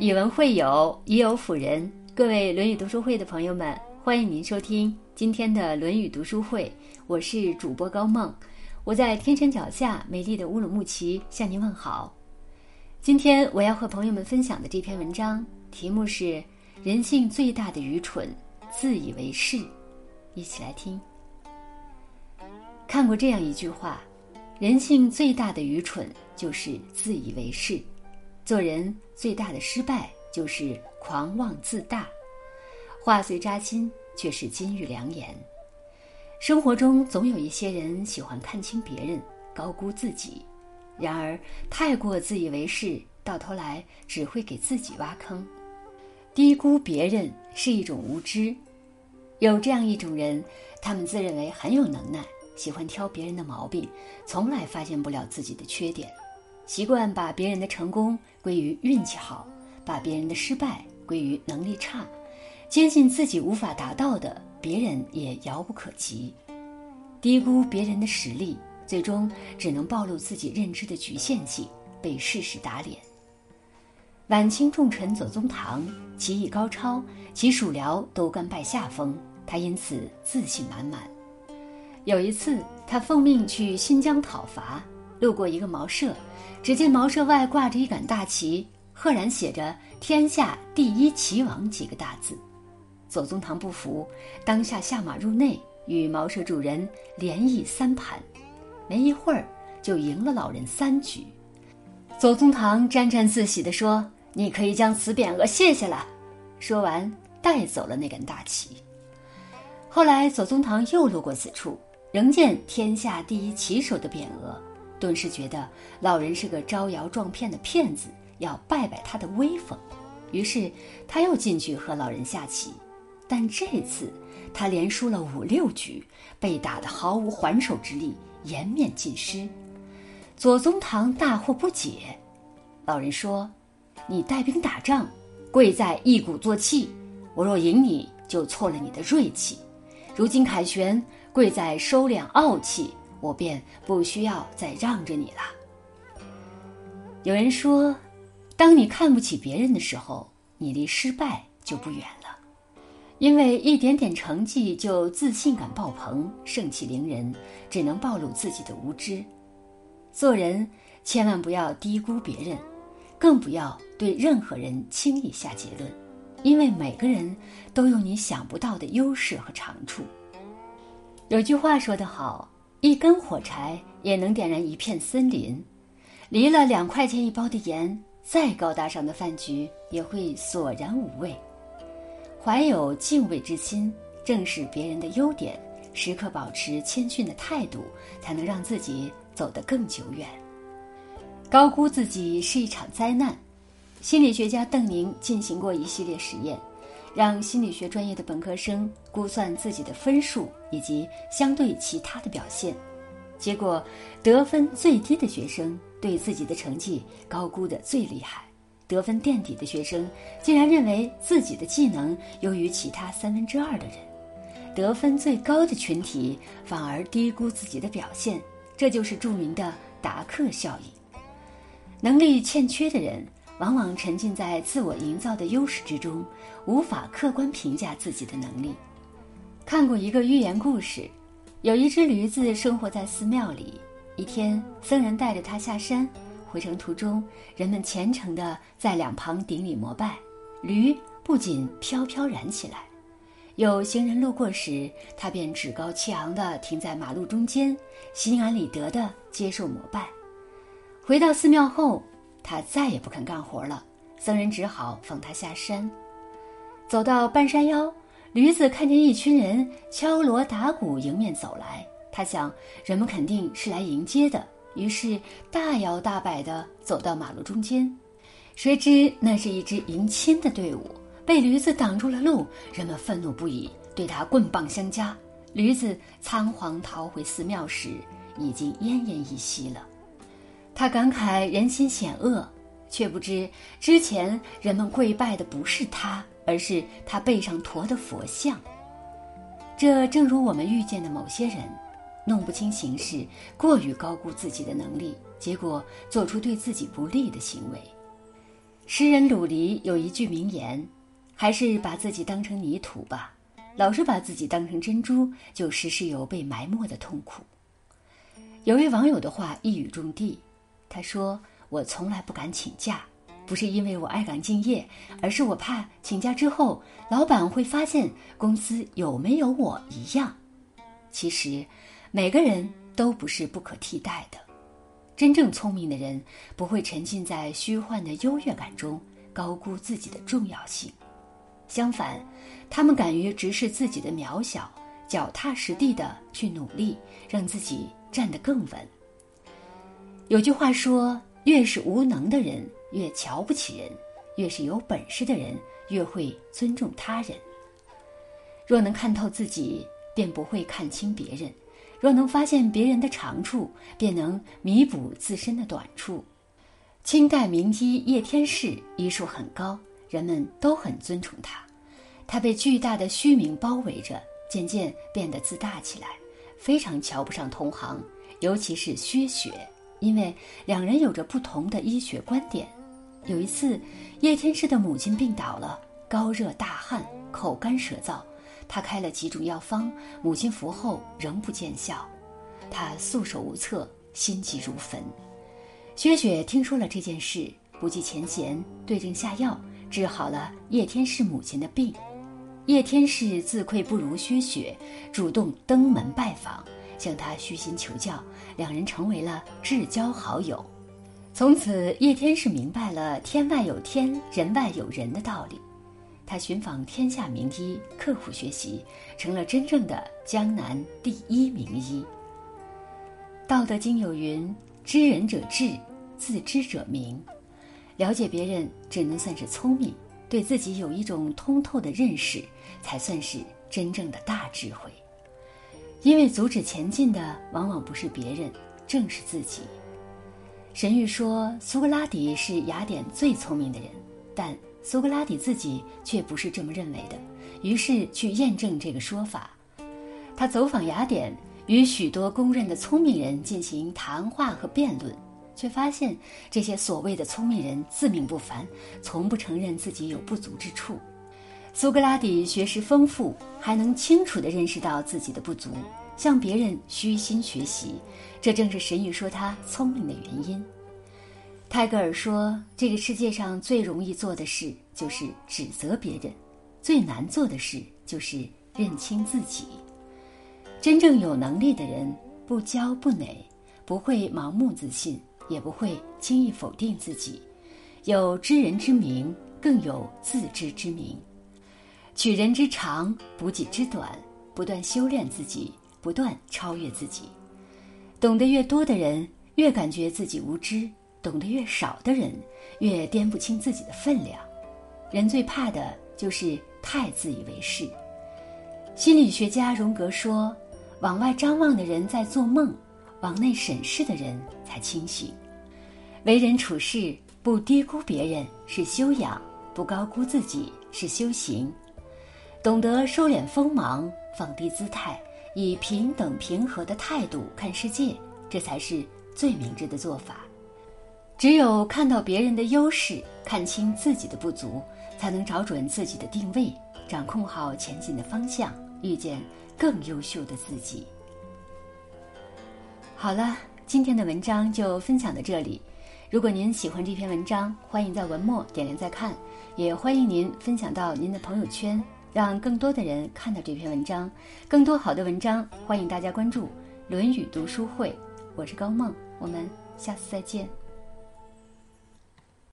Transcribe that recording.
以文会友，以友辅人。各位《论语》读书会的朋友们，欢迎您收听今天的《论语》读书会。我是主播高梦，我在天山脚下美丽的乌鲁木齐向您问好。今天我要和朋友们分享的这篇文章题目是“人性最大的愚蠢，自以为是”。一起来听。看过这样一句话：“人性最大的愚蠢就是自以为是。”做人最大的失败就是狂妄自大，话虽扎心，却是金玉良言。生活中总有一些人喜欢看清别人，高估自己，然而太过自以为是，到头来只会给自己挖坑。低估别人是一种无知。有这样一种人，他们自认为很有能耐，喜欢挑别人的毛病，从来发现不了自己的缺点。习惯把别人的成功归于运气好，把别人的失败归于能力差，坚信自己无法达到的，别人也遥不可及。低估别人的实力，最终只能暴露自己认知的局限性，被事实打脸。晚清重臣左宗棠棋艺高超，其属僚都甘拜下风，他因此自信满满。有一次，他奉命去新疆讨伐。路过一个茅舍，只见茅舍外挂着一杆大旗，赫然写着“天下第一棋王”几个大字。左宗棠不服，当下下马入内，与茅舍主人连议三盘，没一会儿就赢了老人三局。左宗棠沾沾自喜地说：“你可以将此匾额卸下了。”说完，带走了那杆大旗。后来，左宗棠又路过此处，仍见“天下第一棋手”的匾额。顿时觉得老人是个招摇撞骗的骗子，要败败他的威风。于是他又进去和老人下棋，但这次他连输了五六局，被打得毫无还手之力，颜面尽失。左宗棠大惑不解。老人说：“你带兵打仗，贵在一鼓作气。我若赢你，就挫了你的锐气。如今凯旋，贵在收敛傲气。”我便不需要再让着你了。有人说，当你看不起别人的时候，你离失败就不远了。因为一点点成绩就自信感爆棚、盛气凌人，只能暴露自己的无知。做人千万不要低估别人，更不要对任何人轻易下结论，因为每个人都有你想不到的优势和长处。有句话说得好。一根火柴也能点燃一片森林，离了两块钱一包的盐，再高大上的饭局也会索然无味。怀有敬畏之心，正视别人的优点，时刻保持谦逊的态度，才能让自己走得更久远。高估自己是一场灾难。心理学家邓宁进行过一系列实验。让心理学专业的本科生估算自己的分数以及相对其他的表现，结果得分最低的学生对自己的成绩高估的最厉害，得分垫底的学生竟然认为自己的技能优于其他三分之二的人，得分最高的群体反而低估自己的表现，这就是著名的达克效应。能力欠缺的人。往往沉浸在自我营造的优势之中，无法客观评价自己的能力。看过一个寓言故事，有一只驴子生活在寺庙里。一天，僧人带着它下山，回程途中，人们虔诚地在两旁顶礼膜拜，驴不仅飘飘然起来。有行人路过时，它便趾高气昂地停在马路中间，心安理得地接受膜拜。回到寺庙后。他再也不肯干活了，僧人只好放他下山。走到半山腰，驴子看见一群人敲锣打鼓迎面走来，他想人们肯定是来迎接的，于是大摇大摆地走到马路中间。谁知那是一支迎亲的队伍，被驴子挡住了路，人们愤怒不已，对他棍棒相加。驴子仓皇逃回寺庙时，已经奄奄一息了。他感慨人心险恶，却不知之前人们跪拜的不是他，而是他背上驮的佛像。这正如我们遇见的某些人，弄不清形势，过于高估自己的能力，结果做出对自己不利的行为。诗人鲁黎有一句名言：“还是把自己当成泥土吧，老是把自己当成珍珠，就时时有被埋没的痛苦。”有位网友的话一语中的，他说：“我从来不敢请假，不是因为我爱岗敬业，而是我怕请假之后，老板会发现公司有没有我一样。”其实，每个人都不是不可替代的。真正聪明的人不会沉浸在虚幻的优越感中，高估自己的重要性。相反，他们敢于直视自己的渺小，脚踏实地的去努力，让自己站得更稳。有句话说：“越是无能的人，越瞧不起人；越是有本事的人，越会尊重他人。”若能看透自己，便不会看清别人。若能发现别人的长处，便能弥补自身的短处。清代名医叶天士医术很高，人们都很尊崇他。他被巨大的虚名包围着，渐渐变得自大起来，非常瞧不上同行，尤其是薛雪，因为两人有着不同的医学观点。有一次，叶天士的母亲病倒了，高热大汗，口干舌燥。他开了几种药方，母亲服后仍不见效，他束手无策，心急如焚。薛雪听说了这件事，不计前嫌，对症下药，治好了叶天士母亲的病。叶天士自愧不如薛雪，主动登门拜访，向他虚心求教，两人成为了至交好友。从此，叶天士明白了“天外有天，人外有人”的道理。他寻访天下名医，刻苦学习，成了真正的江南第一名医。《道德经》有云：“知人者智，自知者明。”了解别人只能算是聪明，对自己有一种通透的认识，才算是真正的大智慧。因为阻止前进的往往不是别人，正是自己。神谕说，苏格拉底是雅典最聪明的人，但。苏格拉底自己却不是这么认为的，于是去验证这个说法。他走访雅典，与许多公认的聪明人进行谈话和辩论，却发现这些所谓的聪明人自命不凡，从不承认自己有不足之处。苏格拉底学识丰富，还能清楚地认识到自己的不足，向别人虚心学习，这正是神谕说他聪明的原因。泰戈尔说：“这个世界上最容易做的事就是指责别人，最难做的事就是认清自己。真正有能力的人，不骄不馁，不会盲目自信，也不会轻易否定自己，有知人之明，更有自知之明。取人之长，补己之短，不断修炼自己，不断超越自己。懂得越多的人，越感觉自己无知。”懂得越少的人，越掂不清自己的分量。人最怕的就是太自以为是。心理学家荣格说：“往外张望的人在做梦，往内审视的人才清醒。”为人处事不低估别人是修养，不高估自己是修行。懂得收敛锋芒，放低姿态，以平等平和的态度看世界，这才是最明智的做法。只有看到别人的优势，看清自己的不足，才能找准自己的定位，掌控好前进的方向，遇见更优秀的自己。好了，今天的文章就分享到这里。如果您喜欢这篇文章，欢迎在文末点亮再看，也欢迎您分享到您的朋友圈，让更多的人看到这篇文章。更多好的文章，欢迎大家关注《论语读书会》。我是高梦，我们下次再见。